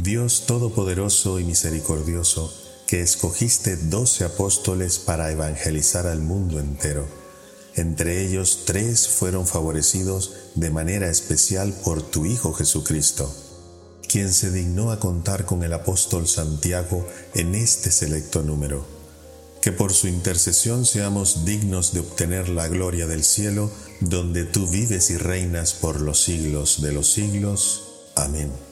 Dios Todopoderoso y Misericordioso, que escogiste doce apóstoles para evangelizar al mundo entero. Entre ellos tres fueron favorecidos de manera especial por tu Hijo Jesucristo, quien se dignó a contar con el apóstol Santiago en este selecto número. Que por su intercesión seamos dignos de obtener la gloria del cielo, donde tú vives y reinas por los siglos de los siglos. Amén.